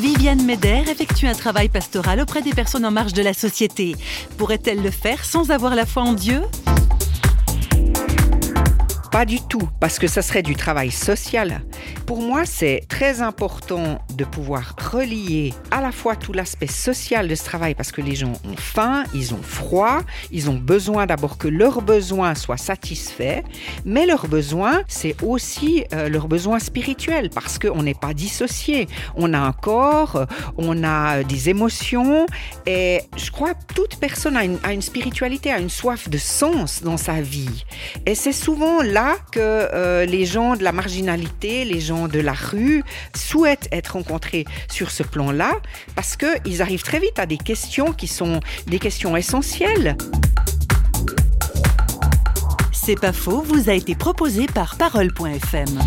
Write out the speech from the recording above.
Viviane Meder effectue un travail pastoral auprès des personnes en marge de la société. Pourrait-elle le faire sans avoir la foi en Dieu? Pas du tout, parce que ça serait du travail social. Pour moi, c'est très important de pouvoir relier à la fois tout l'aspect social de ce travail, parce que les gens ont faim, ils ont froid, ils ont besoin d'abord que leurs besoins soient satisfaits, mais leurs besoins, c'est aussi euh, leurs besoins spirituels, parce qu'on n'est pas dissocié. On a un corps, on a des émotions, et je crois que toute personne a une, spiritualité, a une soif de sens dans sa vie. Et c'est souvent là que euh, les gens de la marginalité, les gens de la rue souhaitent être sur ce plan-là parce qu'ils arrivent très vite à des questions qui sont des questions essentielles. C'est pas faux, vous a été proposé par parole.fm.